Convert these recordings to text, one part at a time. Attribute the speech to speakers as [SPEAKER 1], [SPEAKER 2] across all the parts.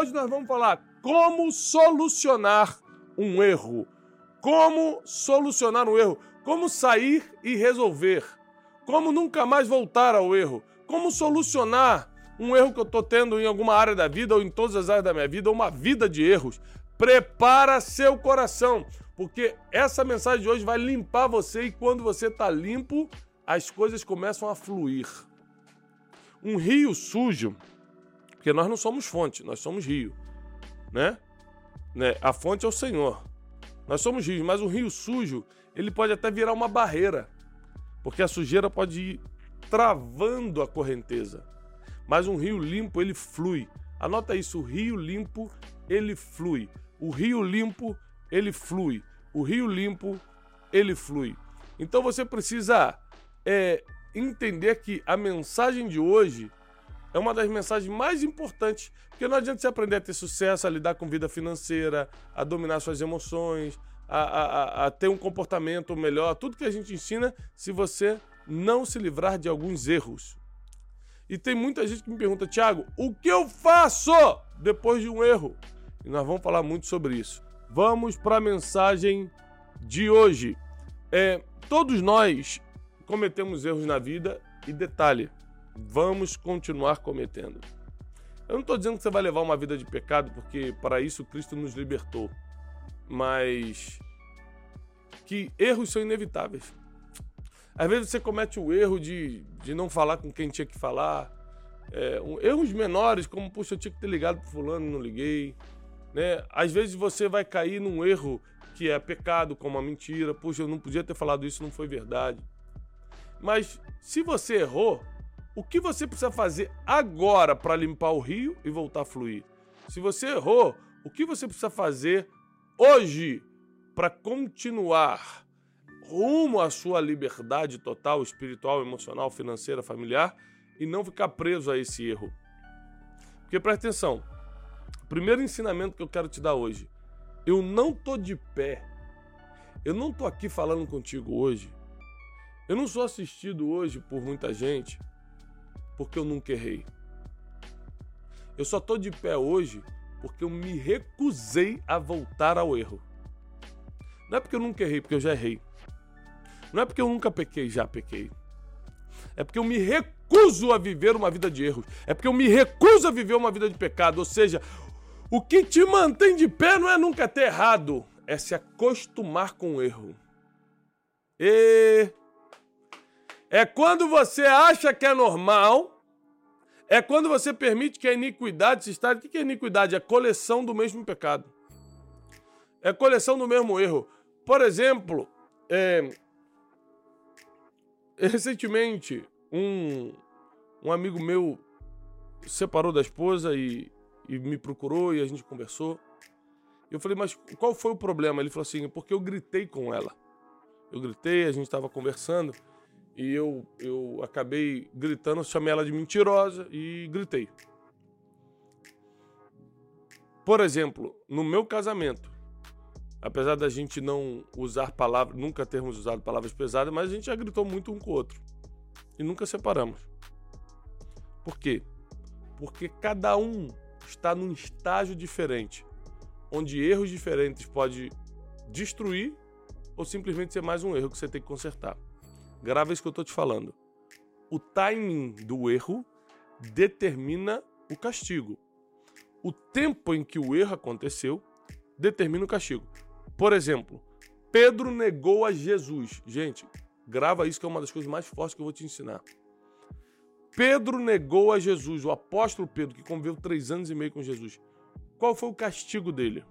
[SPEAKER 1] Hoje nós vamos falar como solucionar um erro. Como solucionar um erro. Como sair e resolver. Como nunca mais voltar ao erro. Como solucionar um erro que eu estou tendo em alguma área da vida ou em todas as áreas da minha vida, uma vida de erros. Prepara seu coração, porque essa mensagem de hoje vai limpar você e quando você está limpo, as coisas começam a fluir. Um rio sujo, porque nós não somos fonte, nós somos rio, né? né? A fonte é o Senhor. Nós somos rios, mas um rio sujo, ele pode até virar uma barreira, porque a sujeira pode ir travando a correnteza. Mas um rio limpo, ele flui. Anota isso, o rio limpo, ele flui. O rio limpo, ele flui. O rio limpo, ele flui. Então você precisa é, entender que a mensagem de hoje é uma das mensagens mais importantes, porque não adianta você aprender a ter sucesso, a lidar com vida financeira, a dominar suas emoções, a, a, a ter um comportamento melhor, tudo que a gente ensina, se você não se livrar de alguns erros. E tem muita gente que me pergunta, Tiago, o que eu faço depois de um erro? E nós vamos falar muito sobre isso. Vamos para a mensagem de hoje. É, todos nós cometemos erros na vida e detalhe, vamos continuar cometendo. Eu não estou dizendo que você vai levar uma vida de pecado, porque para isso Cristo nos libertou. Mas que erros são inevitáveis. Às vezes você comete o erro de, de não falar com quem tinha que falar. É, um, erros menores, como, puxa, eu tinha que ter ligado pro fulano, não liguei. Né? Às vezes você vai cair num erro que é pecado, como a mentira. Puxa, eu não podia ter falado isso, não foi verdade. Mas se você errou, o que você precisa fazer agora para limpar o rio e voltar a fluir? Se você errou, o que você precisa fazer hoje para continuar rumo à sua liberdade total, espiritual, emocional, financeira, familiar e não ficar preso a esse erro? Porque presta atenção, primeiro ensinamento que eu quero te dar hoje, eu não tô de pé, eu não tô aqui falando contigo hoje, eu não sou assistido hoje por muita gente porque eu nunca errei. Eu só tô de pé hoje porque eu me recusei a voltar ao erro. Não é porque eu nunca errei, porque eu já errei. Não é porque eu nunca pequei, já pequei. É porque eu me recuso a viver uma vida de erros. É porque eu me recuso a viver uma vida de pecado. Ou seja, o que te mantém de pé não é nunca ter errado, é se acostumar com o erro. E é quando você acha que é normal, é quando você permite que a iniquidade se instale. O que é iniquidade? É coleção do mesmo pecado. É coleção do mesmo erro. Por exemplo, é... recentemente, um, um amigo meu separou da esposa e, e me procurou e a gente conversou. Eu falei, mas qual foi o problema? Ele falou assim, porque eu gritei com ela. Eu gritei, a gente estava conversando e eu, eu acabei gritando, chamei ela de mentirosa e gritei. Por exemplo, no meu casamento, apesar da gente não usar palavras, nunca termos usado palavras pesadas, mas a gente já gritou muito um com o outro e nunca separamos. Por quê? Porque cada um está num estágio diferente, onde erros diferentes pode destruir ou simplesmente ser mais um erro que você tem que consertar. Grava isso que eu estou te falando. O timing do erro determina o castigo. O tempo em que o erro aconteceu determina o castigo. Por exemplo, Pedro negou a Jesus. Gente, grava isso que é uma das coisas mais fortes que eu vou te ensinar. Pedro negou a Jesus, o apóstolo Pedro, que conviveu três anos e meio com Jesus. Qual foi o castigo dele?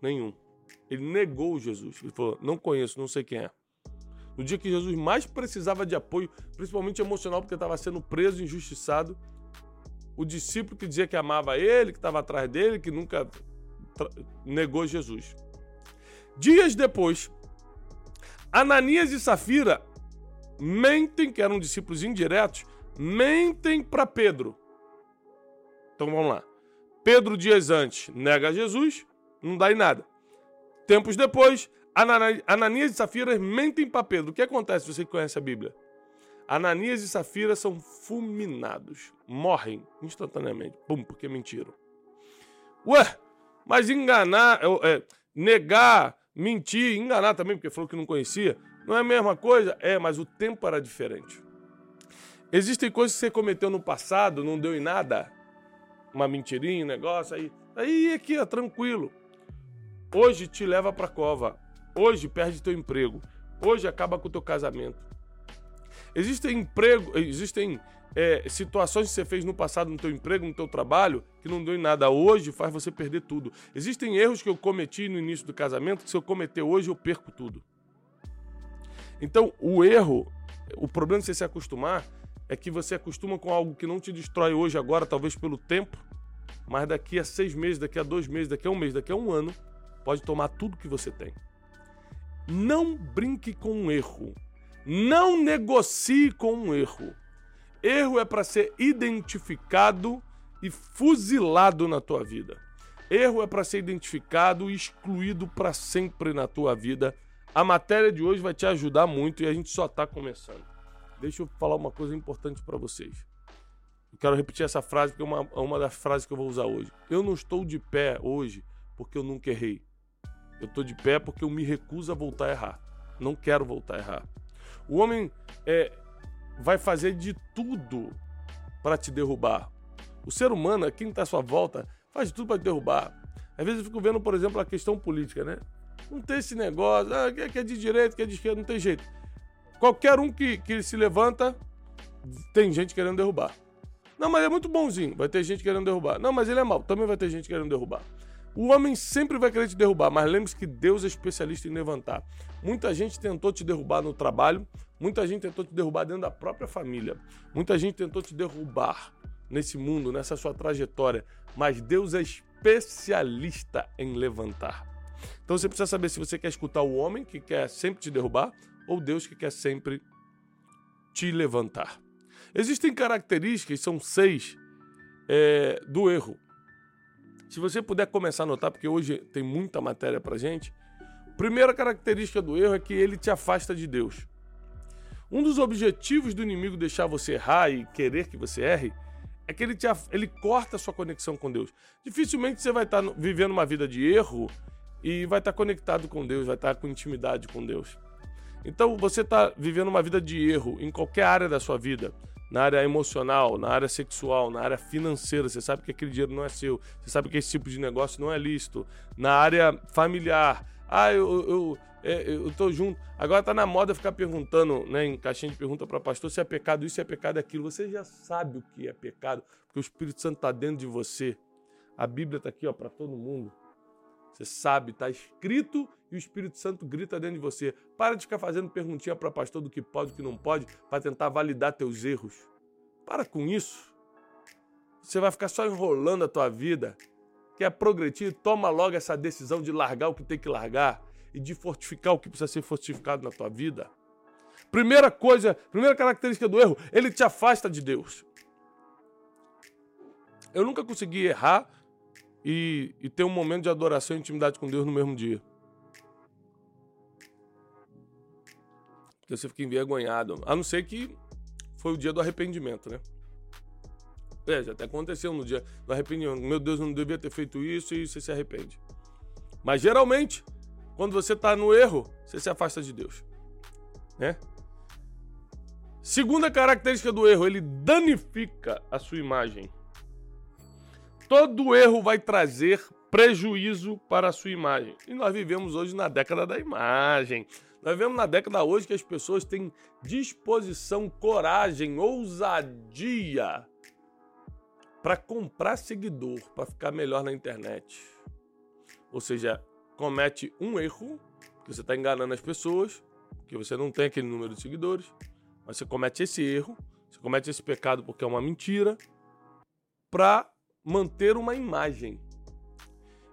[SPEAKER 1] Nenhum. Ele negou Jesus. Ele falou: Não conheço, não sei quem é. No dia que Jesus mais precisava de apoio, principalmente emocional, porque estava sendo preso, injustiçado, o discípulo que dizia que amava ele, que estava atrás dele, que nunca negou Jesus. Dias depois, Ananias e Safira mentem, que eram discípulos indiretos, mentem para Pedro. Então vamos lá. Pedro, dias antes, nega Jesus, não dá em nada. Tempos depois, Ananias e Safira mentem para Pedro. O que acontece você conhece a Bíblia? Ananias e Safira são fulminados, morrem instantaneamente. Pum, porque mentiram. Ué, mas enganar, é, negar, mentir, enganar também, porque falou que não conhecia, não é a mesma coisa? É, mas o tempo era diferente. Existem coisas que você cometeu no passado, não deu em nada. Uma mentirinha, um negócio, aí. Aí aqui, ó, tranquilo. Hoje te leva pra cova. Hoje perde teu emprego. Hoje acaba com o teu casamento. Existem emprego, existem é, situações que você fez no passado no teu emprego, no teu trabalho, que não deu em nada hoje, faz você perder tudo. Existem erros que eu cometi no início do casamento, que se eu cometer hoje, eu perco tudo. Então, o erro, o problema de você se acostumar é que você acostuma com algo que não te destrói hoje, agora, talvez pelo tempo, mas daqui a seis meses, daqui a dois meses, daqui a um mês, daqui a um ano, pode tomar tudo que você tem. Não brinque com um erro. Não negocie com um erro. Erro é para ser identificado e fuzilado na tua vida. Erro é para ser identificado e excluído para sempre na tua vida. A matéria de hoje vai te ajudar muito e a gente só está começando. Deixa eu falar uma coisa importante para vocês. Eu quero repetir essa frase porque é uma, é uma das frases que eu vou usar hoje. Eu não estou de pé hoje porque eu nunca errei. Eu estou de pé porque eu me recuso a voltar a errar. Não quero voltar a errar. O homem é, vai fazer de tudo para te derrubar. O ser humano, quem está à sua volta, faz de tudo para te derrubar. Às vezes eu fico vendo, por exemplo, a questão política, né? Não tem esse negócio, ah, que é de direita, que é de esquerda, não tem jeito. Qualquer um que, que se levanta, tem gente querendo derrubar. Não, mas é muito bonzinho, vai ter gente querendo derrubar. Não, mas ele é mau, também vai ter gente querendo derrubar. O homem sempre vai querer te derrubar, mas lembre-se que Deus é especialista em levantar. Muita gente tentou te derrubar no trabalho, muita gente tentou te derrubar dentro da própria família, muita gente tentou te derrubar nesse mundo, nessa sua trajetória, mas Deus é especialista em levantar. Então você precisa saber se você quer escutar o homem que quer sempre te derrubar ou Deus que quer sempre te levantar. Existem características, são seis, é, do erro. Se você puder começar a notar, porque hoje tem muita matéria pra gente, primeira característica do erro é que ele te afasta de Deus. Um dos objetivos do inimigo deixar você errar e querer que você erre é que ele, te, ele corta a sua conexão com Deus. Dificilmente você vai estar vivendo uma vida de erro e vai estar conectado com Deus, vai estar com intimidade com Deus. Então você está vivendo uma vida de erro em qualquer área da sua vida, na área emocional, na área sexual, na área financeira. Você sabe que aquele dinheiro não é seu, você sabe que esse tipo de negócio não é lícito. Na área familiar, ah, eu, eu, é, eu tô junto. Agora tá na moda ficar perguntando, né, em caixinha de pergunta para pastor se é pecado isso, se é pecado aquilo. Você já sabe o que é pecado, porque o Espírito Santo está dentro de você. A Bíblia está aqui, ó, para todo mundo. Você sabe, está escrito e o Espírito Santo grita dentro de você. Para de ficar fazendo perguntinha para pastor do que pode e do que não pode para tentar validar teus erros. Para com isso. Você vai ficar só enrolando a tua vida. Quer progredir? Toma logo essa decisão de largar o que tem que largar e de fortificar o que precisa ser fortificado na tua vida. Primeira coisa, primeira característica do erro, ele te afasta de Deus. Eu nunca consegui errar e, e ter um momento de adoração e intimidade com Deus no mesmo dia. Porque você fica envergonhado. A não ser que foi o dia do arrependimento, né? É, já até aconteceu no dia do arrependimento. Meu Deus, eu não devia ter feito isso e você se arrepende. Mas geralmente, quando você está no erro, você se afasta de Deus. Né? Segunda característica do erro, ele danifica a sua imagem. Todo erro vai trazer prejuízo para a sua imagem. E nós vivemos hoje na década da imagem. Nós vivemos na década hoje que as pessoas têm disposição, coragem, ousadia para comprar seguidor, para ficar melhor na internet. Ou seja, comete um erro, que você está enganando as pessoas, que você não tem aquele número de seguidores, mas você comete esse erro, você comete esse pecado porque é uma mentira, para manter uma imagem.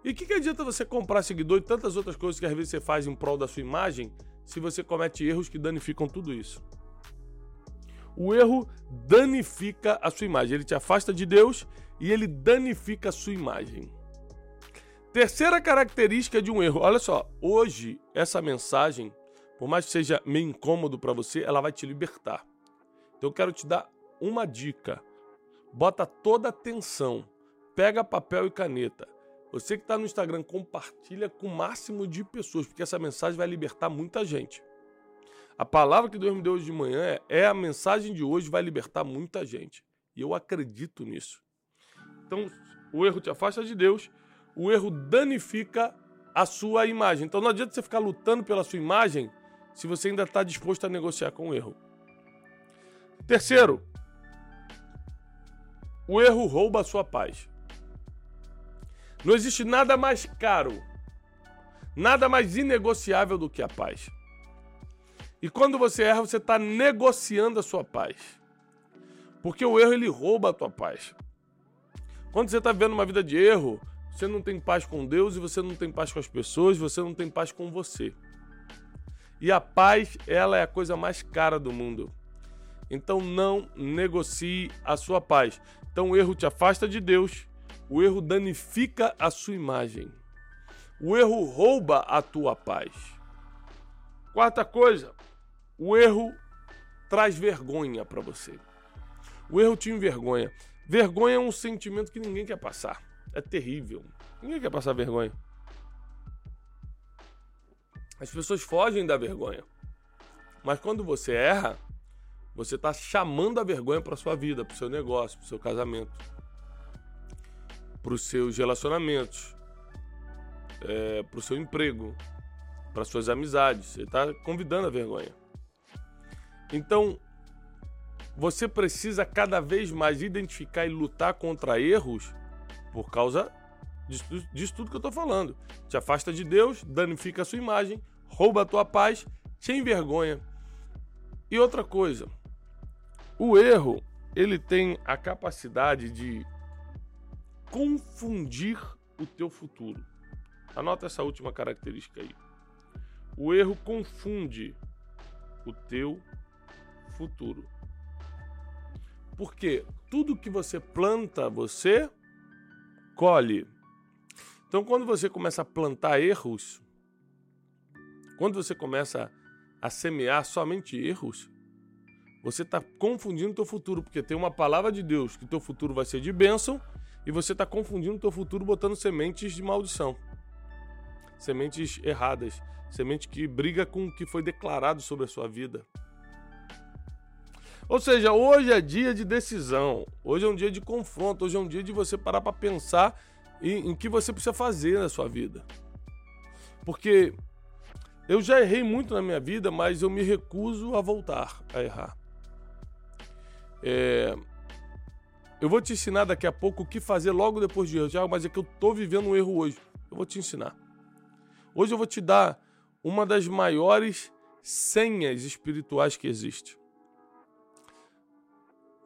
[SPEAKER 1] E o que, que adianta você comprar seguidor e tantas outras coisas que às vezes você faz em prol da sua imagem se você comete erros que danificam tudo isso? O erro danifica a sua imagem. Ele te afasta de Deus e ele danifica a sua imagem. Terceira característica de um erro. Olha só, hoje essa mensagem, por mais que seja meio incômodo para você, ela vai te libertar. Então eu quero te dar uma dica. Bota toda a atenção. Pega papel e caneta. Você que está no Instagram, compartilha com o máximo de pessoas, porque essa mensagem vai libertar muita gente. A palavra que Deus me deu hoje de manhã é, é a mensagem de hoje vai libertar muita gente. E eu acredito nisso. Então, o erro te afasta de Deus, o erro danifica a sua imagem. Então não adianta você ficar lutando pela sua imagem se você ainda está disposto a negociar com o erro. Terceiro, o erro rouba a sua paz. Não existe nada mais caro, nada mais inegociável do que a paz. E quando você erra, você está negociando a sua paz. Porque o erro ele rouba a tua paz. Quando você está vivendo uma vida de erro, você não tem paz com Deus e você não tem paz com as pessoas, você não tem paz com você. E a paz, ela é a coisa mais cara do mundo. Então não negocie a sua paz. Então o erro te afasta de Deus, o erro danifica a sua imagem. O erro rouba a tua paz. Quarta coisa, o erro traz vergonha para você. O erro te envergonha. Vergonha é um sentimento que ninguém quer passar. É terrível. Ninguém quer passar vergonha. As pessoas fogem da vergonha. Mas quando você erra, você está chamando a vergonha para sua vida, para o seu negócio, para o seu casamento, para os seus relacionamentos, é, para o seu emprego, para suas amizades. Você está convidando a vergonha. Então, você precisa cada vez mais identificar e lutar contra erros por causa disso, disso tudo que eu estou falando. Te afasta de Deus, danifica a sua imagem, rouba a tua paz, te envergonha. E outra coisa, o erro, ele tem a capacidade de confundir o teu futuro. Anota essa última característica aí. O erro confunde o teu futuro. Porque tudo que você planta, você colhe. Então, quando você começa a plantar erros, quando você começa a semear somente erros, você está confundindo o teu futuro, porque tem uma palavra de Deus que teu futuro vai ser de bênção e você está confundindo o teu futuro botando sementes de maldição. Sementes erradas, semente que briga com o que foi declarado sobre a sua vida. Ou seja, hoje é dia de decisão, hoje é um dia de confronto, hoje é um dia de você parar para pensar em, em que você precisa fazer na sua vida. Porque eu já errei muito na minha vida, mas eu me recuso a voltar a errar. É... Eu vou te ensinar daqui a pouco o que fazer logo depois de erro, Tiago, mas é que eu tô vivendo um erro hoje. Eu vou te ensinar. Hoje eu vou te dar uma das maiores senhas espirituais que existe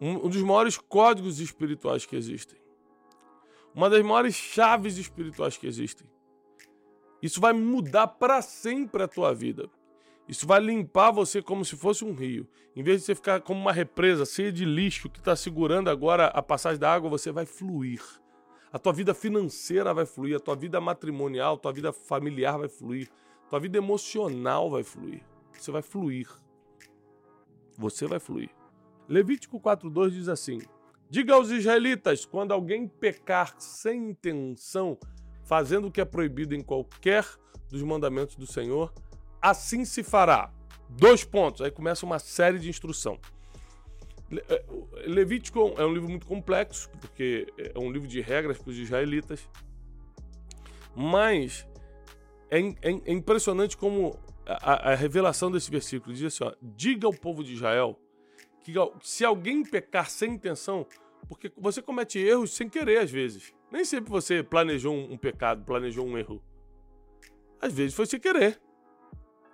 [SPEAKER 1] um, dos maiores códigos espirituais que existem. Uma das maiores chaves espirituais que existem. Isso vai mudar para sempre a tua vida. Isso vai limpar você como se fosse um rio. Em vez de você ficar como uma represa cheia de lixo que está segurando agora a passagem da água, você vai fluir. A tua vida financeira vai fluir, a tua vida matrimonial, a tua vida familiar vai fluir, a tua vida emocional vai fluir. Você vai fluir. Você vai fluir. Levítico 4,2 diz assim: Diga aos israelitas: quando alguém pecar sem intenção, fazendo o que é proibido em qualquer dos mandamentos do Senhor, assim se fará. Dois pontos. Aí começa uma série de instrução. É, Levítico é um livro muito complexo, porque é um livro de regras para os israelitas. Mas é, é, é impressionante como a, a, revelação desse versículo diz assim: ó, diga ao povo de Israel que se alguém pecar sem intenção, porque você comete erros sem querer às vezes. Nem sempre você planejou um, pecado, planejou um erro. Às vezes foi sem querer.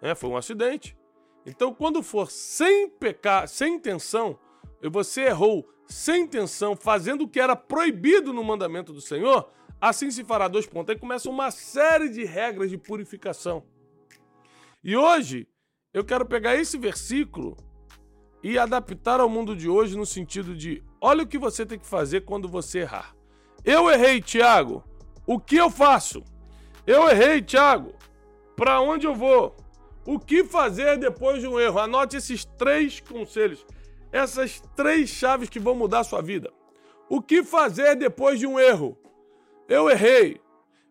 [SPEAKER 1] É, foi um acidente. Então, quando for sem pecar, sem intenção, e você errou sem intenção, fazendo o que era proibido no mandamento do Senhor, assim se fará dois pontos. Aí começa uma série de regras de purificação. E hoje, eu quero pegar esse versículo e adaptar ao mundo de hoje no sentido de: olha o que você tem que fazer quando você errar. Eu errei, Tiago. O que eu faço? Eu errei, Tiago. Para onde eu vou? O que fazer depois de um erro? Anote esses três conselhos. essas três chaves que vão mudar a sua vida. O que fazer depois de um erro? Eu errei.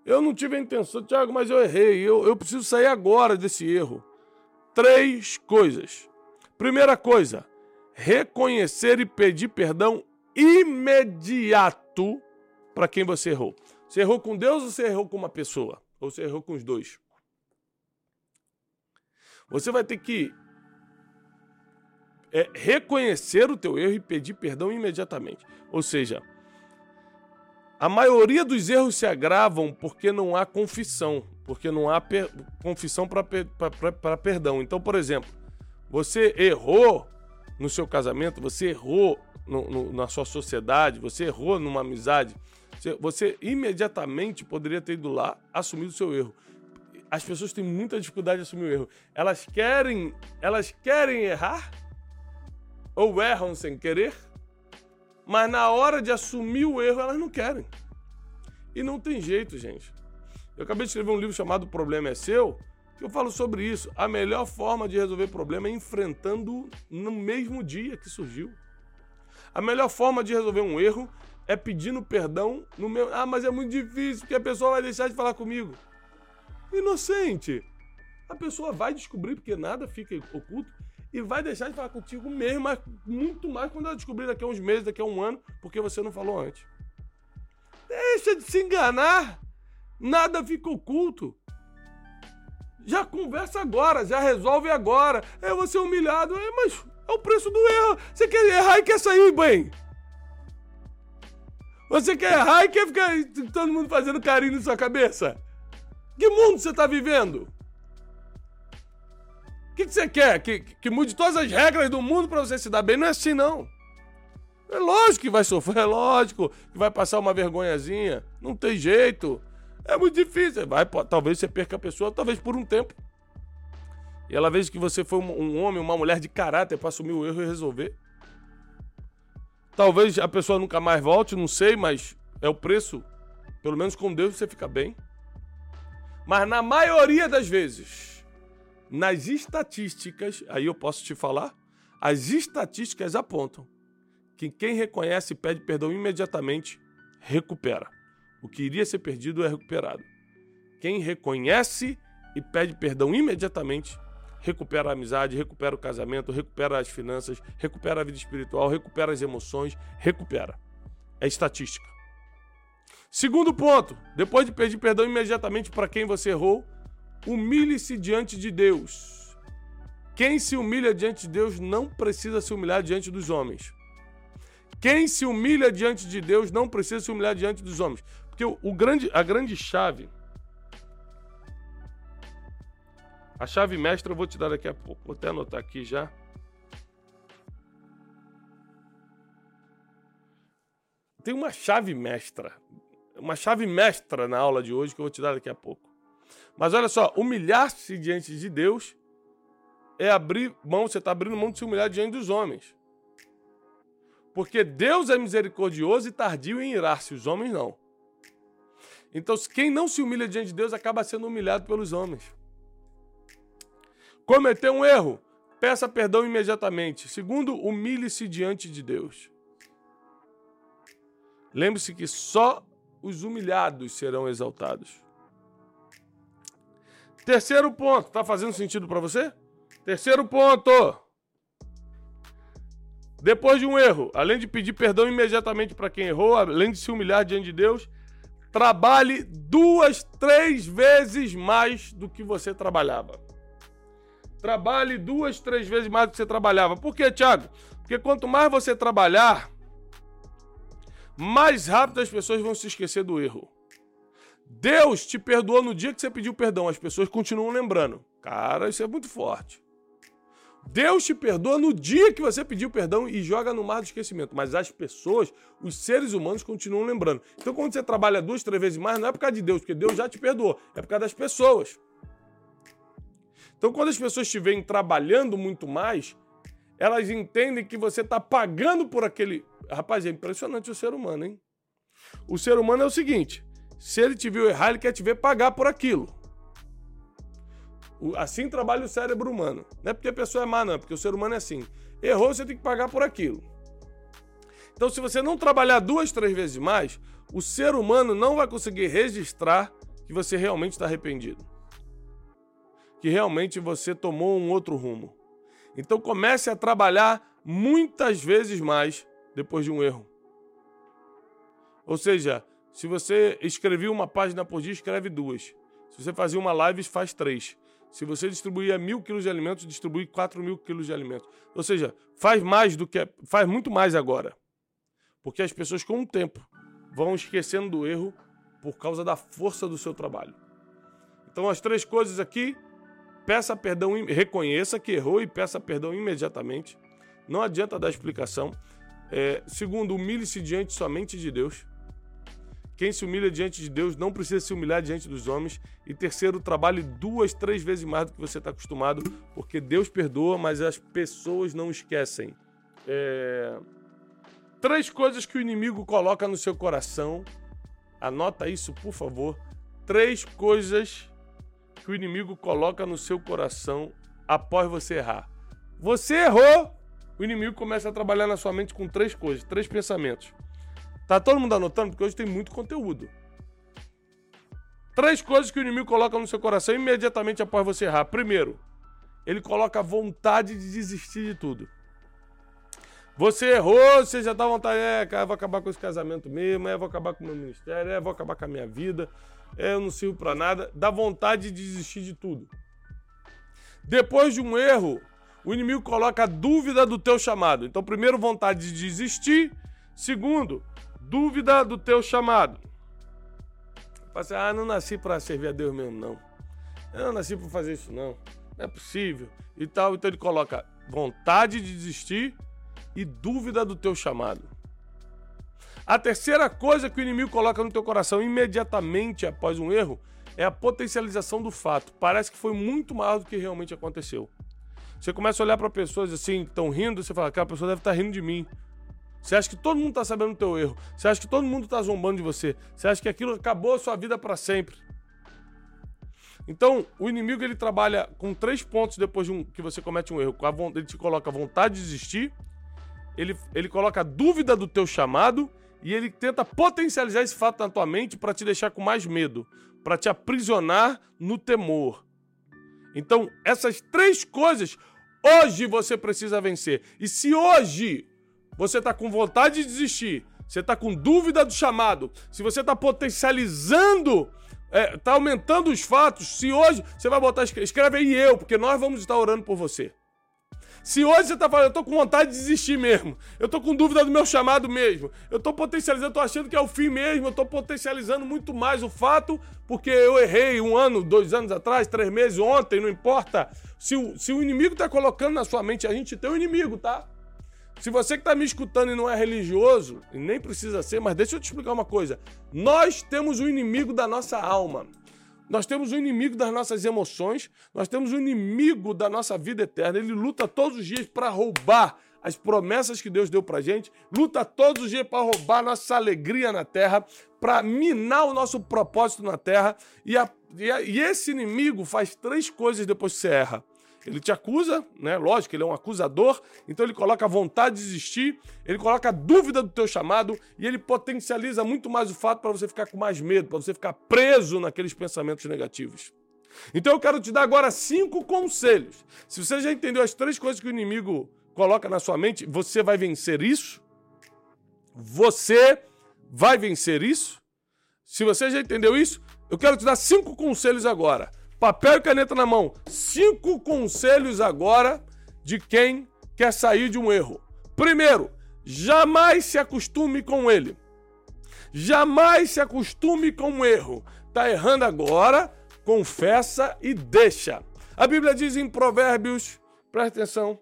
[SPEAKER 1] Eu não tive a intenção, Tiago, mas eu errei. Eu, eu preciso sair agora desse erro. Três coisas. Primeira coisa, reconhecer e pedir perdão imediato para quem você errou. Você errou com Deus ou você errou com uma pessoa? Ou você errou com os dois? Você vai ter que é, reconhecer o teu erro e pedir perdão imediatamente. Ou seja, a maioria dos erros se agravam porque não há confissão, porque não há per confissão para perdão. Então, por exemplo, você errou no seu casamento, você errou no, no, na sua sociedade, você errou numa amizade, você, você imediatamente poderia ter ido lá assumir o seu erro. As pessoas têm muita dificuldade de assumir o erro. Elas querem, elas querem errar ou erram sem querer, mas na hora de assumir o erro elas não querem. E não tem jeito, gente. Eu acabei de escrever um livro chamado O Problema é Seu, que eu falo sobre isso. A melhor forma de resolver problema é enfrentando no mesmo dia que surgiu. A melhor forma de resolver um erro é pedindo perdão no meu. Ah, mas é muito difícil, porque a pessoa vai deixar de falar comigo. Inocente. A pessoa vai descobrir, porque nada fica oculto, e vai deixar de falar contigo mesmo, mas muito mais quando ela descobrir daqui a uns meses, daqui a um ano, porque você não falou antes. Deixa de se enganar. Nada fica oculto. Já conversa agora, já resolve agora. É você humilhado, é, mas é o preço do erro. Você quer errar e quer sair bem. Você quer errar e quer ficar todo mundo fazendo carinho na sua cabeça? Que mundo você está vivendo? O que, que, você quer? Que, que mude todas as regras do mundo para você se dar bem? Não é assim, não. É lógico que vai sofrer, é lógico que vai passar uma vergonhazinha. Não tem jeito. É muito difícil. Vai, talvez você perca a pessoa, talvez por um tempo. E ela veja que você foi um, um homem, uma mulher de caráter para assumir o erro e resolver. Talvez a pessoa nunca mais volte, não sei, mas é o preço. Pelo menos com Deus você fica bem. Mas na maioria das vezes, nas estatísticas, aí eu posso te falar, as estatísticas apontam que quem reconhece e pede perdão imediatamente recupera. O que iria ser perdido é recuperado. Quem reconhece e pede perdão imediatamente recupera a amizade, recupera o casamento, recupera as finanças, recupera a vida espiritual, recupera as emoções, recupera. É estatística. Segundo ponto, depois de pedir perdão imediatamente para quem você errou, humilhe-se diante de Deus. Quem se humilha diante de Deus não precisa se humilhar diante dos homens. Quem se humilha diante de Deus não precisa se humilhar diante dos homens. Porque o, o grande, a grande chave A chave mestra eu vou te dar daqui a pouco. Vou até anotar aqui já. Tem uma chave mestra. Uma chave mestra na aula de hoje que eu vou te dar daqui a pouco. Mas olha só, humilhar-se diante de Deus é abrir mão, você está abrindo mão de se humilhar diante dos homens. Porque Deus é misericordioso e tardio em irar-se, os homens não. Então, quem não se humilha diante de Deus acaba sendo humilhado pelos homens. Cometeu um erro, peça perdão imediatamente. Segundo, humilhe-se diante de Deus. Lembre-se que só os humilhados serão exaltados. Terceiro ponto, tá fazendo sentido para você? Terceiro ponto. Depois de um erro, além de pedir perdão imediatamente para quem errou, além de se humilhar diante de Deus, trabalhe duas, três vezes mais do que você trabalhava. Trabalhe duas, três vezes mais do que você trabalhava. Por quê, Thiago? Porque quanto mais você trabalhar, mais rápido as pessoas vão se esquecer do erro. Deus te perdoou no dia que você pediu perdão, as pessoas continuam lembrando. Cara, isso é muito forte. Deus te perdoa no dia que você pediu perdão e joga no mar do esquecimento. Mas as pessoas, os seres humanos, continuam lembrando. Então, quando você trabalha duas, três vezes mais, não é por causa de Deus, porque Deus já te perdoou, é por causa das pessoas. Então, quando as pessoas estiverem trabalhando muito mais, elas entendem que você está pagando por aquele. Rapaz, é impressionante o ser humano, hein? O ser humano é o seguinte: se ele te viu errar, ele quer te ver pagar por aquilo. Assim trabalha o cérebro humano. Não é porque a pessoa é má, não, é porque o ser humano é assim. Errou, você tem que pagar por aquilo. Então, se você não trabalhar duas, três vezes mais, o ser humano não vai conseguir registrar que você realmente está arrependido. Que realmente você tomou um outro rumo. Então, comece a trabalhar muitas vezes mais depois de um erro. Ou seja, se você escrevia uma página por dia, escreve duas. Se você fazia uma live, faz três. Se você distribuía mil quilos de alimentos, distribui quatro mil quilos de alimentos. Ou seja, faz mais do que. faz muito mais agora. Porque as pessoas, com o tempo, vão esquecendo do erro por causa da força do seu trabalho. Então, as três coisas aqui: peça perdão, reconheça que errou e peça perdão imediatamente. Não adianta dar explicação. É, segundo, humilhe-se diante somente de Deus. Quem se humilha diante de Deus não precisa se humilhar diante dos homens. E terceiro, trabalhe duas, três vezes mais do que você está acostumado, porque Deus perdoa, mas as pessoas não esquecem. É... Três coisas que o inimigo coloca no seu coração. Anota isso, por favor. Três coisas que o inimigo coloca no seu coração após você errar. Você errou, o inimigo começa a trabalhar na sua mente com três coisas, três pensamentos. Tá todo mundo anotando? Porque hoje tem muito conteúdo. Três coisas que o inimigo coloca no seu coração imediatamente após você errar. Primeiro, ele coloca vontade de desistir de tudo. Você errou, você já à vontade, é, cara, vou acabar com esse casamento mesmo, é, vou acabar com o meu ministério, é, vou acabar com a minha vida, é, eu não sirvo para nada. Dá vontade de desistir de tudo. Depois de um erro, o inimigo coloca a dúvida do teu chamado. Então, primeiro, vontade de desistir. Segundo, Dúvida do teu chamado. Assim, ah, não nasci para servir a Deus mesmo, não. Eu não nasci para fazer isso, não. Não é possível. E tal. Então ele coloca vontade de desistir e dúvida do teu chamado. A terceira coisa que o inimigo coloca no teu coração imediatamente após um erro é a potencialização do fato. Parece que foi muito maior do que realmente aconteceu. Você começa a olhar para pessoas assim, estão rindo, você fala, aquela pessoa deve estar tá rindo de mim. Você acha que todo mundo está sabendo do teu erro. Você acha que todo mundo está zombando de você. Você acha que aquilo acabou a sua vida para sempre. Então, o inimigo ele trabalha com três pontos depois de um, que você comete um erro. Ele te coloca a vontade de desistir, ele, ele coloca a dúvida do teu chamado e ele tenta potencializar esse fato na tua mente para te deixar com mais medo, para te aprisionar no temor. Então, essas três coisas hoje você precisa vencer. E se hoje você está com vontade de desistir, você está com dúvida do chamado, se você está potencializando, está é, aumentando os fatos, se hoje você vai botar, escreve aí eu, porque nós vamos estar orando por você. Se hoje você está falando, eu estou com vontade de desistir mesmo, eu estou com dúvida do meu chamado mesmo, eu estou potencializando, estou achando que é o fim mesmo, eu estou potencializando muito mais o fato, porque eu errei um ano, dois anos atrás, três meses, ontem, não importa. Se o, se o inimigo está colocando na sua mente, a gente tem um inimigo, tá? Se você que está me escutando e não é religioso, e nem precisa ser, mas deixa eu te explicar uma coisa. Nós temos o um inimigo da nossa alma. Nós temos um inimigo das nossas emoções, nós temos um inimigo da nossa vida eterna. Ele luta todos os dias para roubar as promessas que Deus deu para gente, luta todos os dias para roubar nossa alegria na terra, para minar o nosso propósito na terra. E, a, e, a, e esse inimigo faz três coisas depois que você erra. Ele te acusa, né? Lógico, ele é um acusador, então ele coloca a vontade de desistir, ele coloca a dúvida do teu chamado e ele potencializa muito mais o fato para você ficar com mais medo, para você ficar preso naqueles pensamentos negativos. Então eu quero te dar agora cinco conselhos. Se você já entendeu as três coisas que o inimigo coloca na sua mente, você vai vencer isso? Você vai vencer isso? Se você já entendeu isso, eu quero te dar cinco conselhos agora papel e caneta na mão. Cinco conselhos agora de quem quer sair de um erro. Primeiro, jamais se acostume com ele. Jamais se acostume com um erro. Tá errando agora, confessa e deixa. A Bíblia diz em Provérbios, presta atenção,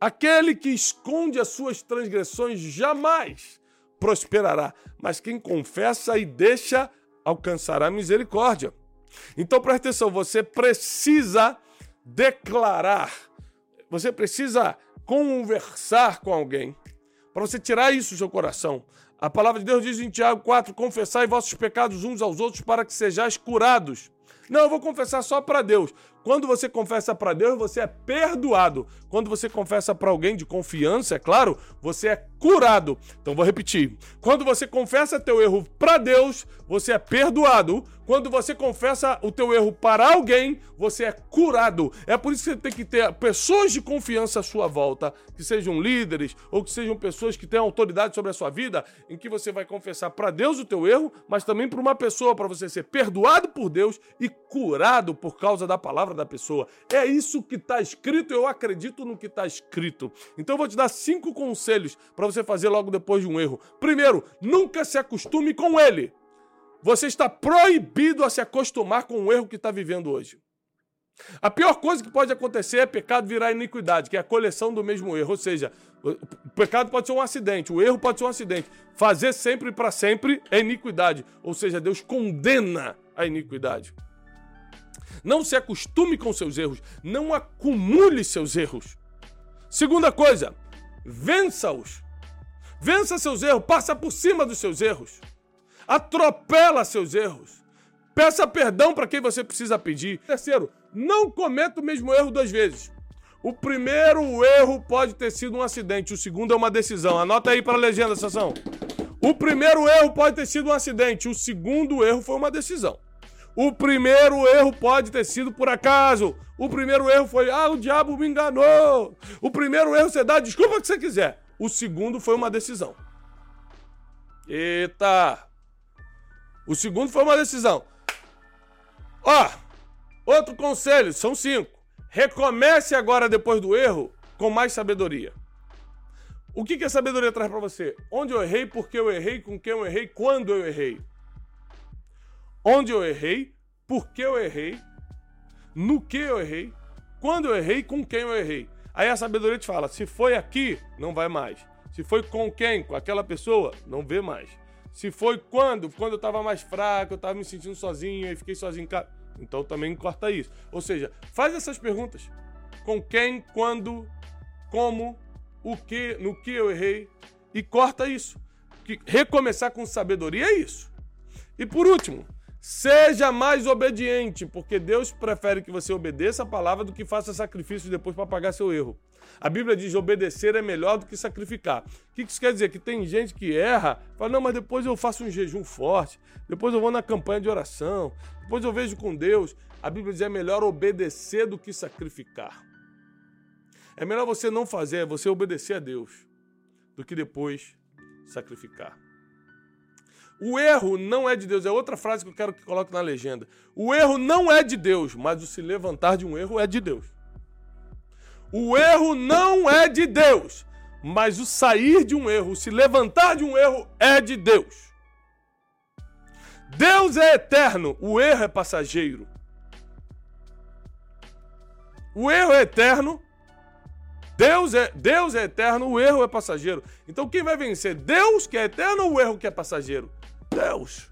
[SPEAKER 1] aquele que esconde as suas transgressões jamais prosperará, mas quem confessa e deixa alcançará misericórdia. Então preste atenção, você precisa declarar, você precisa conversar com alguém para você tirar isso do seu coração. A palavra de Deus diz em Tiago 4: confessai vossos pecados uns aos outros para que sejais curados. Não, eu vou confessar só para Deus. Quando você confessa para Deus, você é perdoado. Quando você confessa para alguém de confiança, é claro, você é curado. Então vou repetir. Quando você confessa teu erro para Deus, você é perdoado. Quando você confessa o teu erro para alguém, você é curado. É por isso que você tem que ter pessoas de confiança à sua volta, que sejam líderes ou que sejam pessoas que tenham autoridade sobre a sua vida, em que você vai confessar para Deus o teu erro, mas também para uma pessoa, para você ser perdoado por Deus e curado por causa da palavra da pessoa. É isso que está escrito, eu acredito no que está escrito. Então eu vou te dar cinco conselhos para você fazer logo depois de um erro. Primeiro, nunca se acostume com ele. Você está proibido a se acostumar com o erro que está vivendo hoje. A pior coisa que pode acontecer é pecado virar iniquidade, que é a coleção do mesmo erro. Ou seja, o pecado pode ser um acidente, o erro pode ser um acidente. Fazer sempre para sempre é iniquidade. Ou seja, Deus condena a iniquidade. Não se acostume com seus erros, não acumule seus erros. Segunda coisa, vença-os. Vença seus erros, passa por cima dos seus erros. Atropela seus erros. Peça perdão para quem você precisa pedir. Terceiro, não cometa o mesmo erro duas vezes. O primeiro erro pode ter sido um acidente, o segundo é uma decisão. Anota aí para a legenda, Sassão. O primeiro erro pode ter sido um acidente, o segundo erro foi uma decisão. O primeiro erro pode ter sido por acaso. O primeiro erro foi, ah, o diabo me enganou. O primeiro erro você dá a desculpa que você quiser. O segundo foi uma decisão. Eita! O segundo foi uma decisão. Ó, outro conselho, são cinco. Recomece agora depois do erro com mais sabedoria. O que, que a sabedoria traz para você? Onde eu errei, por que eu errei, com quem eu errei, quando eu errei onde eu errei, por que eu errei, no que eu errei, quando eu errei, com quem eu errei. Aí a sabedoria te fala: se foi aqui, não vai mais. Se foi com quem? Com aquela pessoa, não vê mais. Se foi quando? Quando eu estava mais fraco, eu estava me sentindo sozinho e fiquei sozinho em casa. Então também corta isso. Ou seja, faz essas perguntas. Com quem, quando, como, o que, no que eu errei e corta isso. Que recomeçar com sabedoria é isso. E por último, Seja mais obediente, porque Deus prefere que você obedeça a palavra do que faça sacrifício depois para pagar seu erro. A Bíblia diz obedecer é melhor do que sacrificar. O que isso quer dizer? Que tem gente que erra, fala, não, mas depois eu faço um jejum forte, depois eu vou na campanha de oração, depois eu vejo com Deus. A Bíblia diz é melhor obedecer do que sacrificar. É melhor você não fazer, é você obedecer a Deus, do que depois sacrificar. O erro não é de Deus. É outra frase que eu quero que coloque na legenda. O erro não é de Deus, mas o se levantar de um erro é de Deus. O erro não é de Deus, mas o sair de um erro, o se levantar de um erro é de Deus. Deus é eterno, o erro é passageiro. O erro é eterno, Deus é, Deus é eterno, o erro é passageiro. Então quem vai vencer? Deus que é eterno ou o erro que é passageiro? Deus.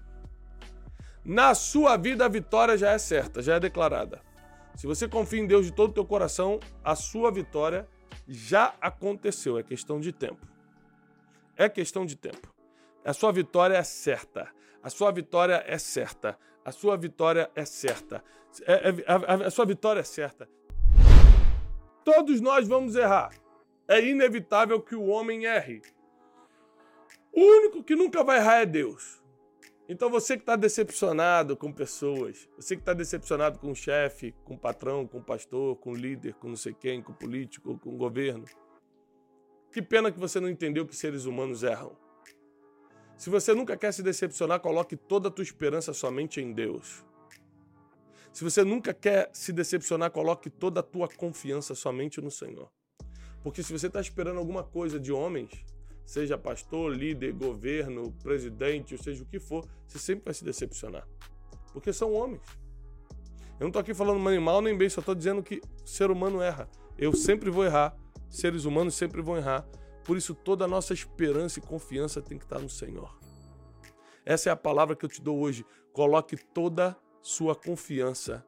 [SPEAKER 1] Na sua vida a vitória já é certa, já é declarada. Se você confia em Deus de todo o teu coração, a sua vitória já aconteceu, é questão de tempo. É questão de tempo. A sua vitória é certa. A sua vitória é certa. A sua vitória é certa. É, é, a, a sua vitória é certa. Todos nós vamos errar. É inevitável que o homem erre. O único que nunca vai errar é Deus. Então você que está decepcionado com pessoas, você que está decepcionado com o chefe, com o patrão, com o pastor, com o líder, com não sei quem, com o político, com o governo, que pena que você não entendeu que seres humanos erram. Se você nunca quer se decepcionar, coloque toda a tua esperança somente em Deus. Se você nunca quer se decepcionar, coloque toda a tua confiança somente no Senhor. Porque se você está esperando alguma coisa de homens, seja pastor, líder, governo, presidente, ou seja o que for, você sempre vai se decepcionar. Porque são homens. Eu não estou aqui falando nem mal nem bem, só estou dizendo que ser humano erra. Eu sempre vou errar, seres humanos sempre vão errar. Por isso, toda a nossa esperança e confiança tem que estar no Senhor. Essa é a palavra que eu te dou hoje. Coloque toda sua confiança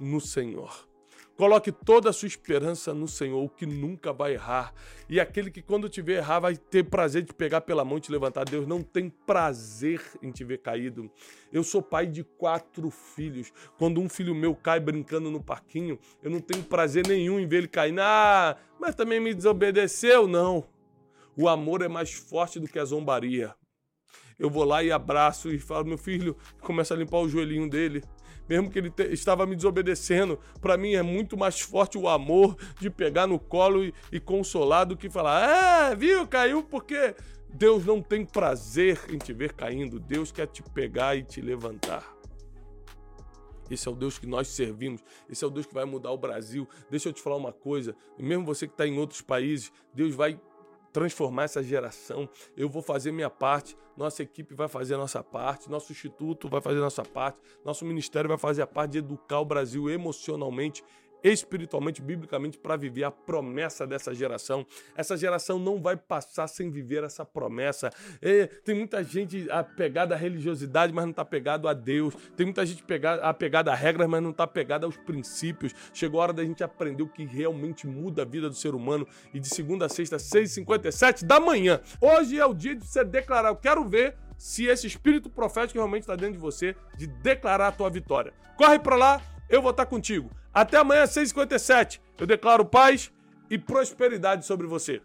[SPEAKER 1] no Senhor. Coloque toda a sua esperança no Senhor, que nunca vai errar. E aquele que, quando te ver errar, vai ter prazer de pegar pela mão e te levantar. Deus não tem prazer em te ver caído. Eu sou pai de quatro filhos. Quando um filho meu cai brincando no parquinho, eu não tenho prazer nenhum em ver ele cair. Ah, mas também me desobedeceu? Não. O amor é mais forte do que a zombaria. Eu vou lá e abraço e falo, meu filho, começa a limpar o joelhinho dele mesmo que ele te, estava me desobedecendo. Para mim é muito mais forte o amor de pegar no colo e, e consolar do que falar, é, viu, caiu porque Deus não tem prazer em te ver caindo. Deus quer te pegar e te levantar. Esse é o Deus que nós servimos. Esse é o Deus que vai mudar o Brasil. Deixa eu te falar uma coisa. Mesmo você que está em outros países, Deus vai transformar essa geração. Eu vou fazer minha parte, nossa equipe vai fazer a nossa parte, nosso instituto vai fazer a nossa parte, nosso ministério vai fazer a parte de educar o Brasil emocionalmente espiritualmente, biblicamente, para viver a promessa dessa geração. Essa geração não vai passar sem viver essa promessa. É, tem muita gente apegada à religiosidade, mas não está apegado a Deus. Tem muita gente apegada a regras, mas não está apegada aos princípios. Chegou a hora da gente aprender o que realmente muda a vida do ser humano. E de segunda a sexta, 6h57 da manhã. Hoje é o dia de você declarar. Eu quero ver se esse espírito profético realmente está dentro de você, de declarar a tua vitória. Corre para lá, eu vou estar contigo. Até amanhã, 6h57. Eu declaro paz e prosperidade sobre você.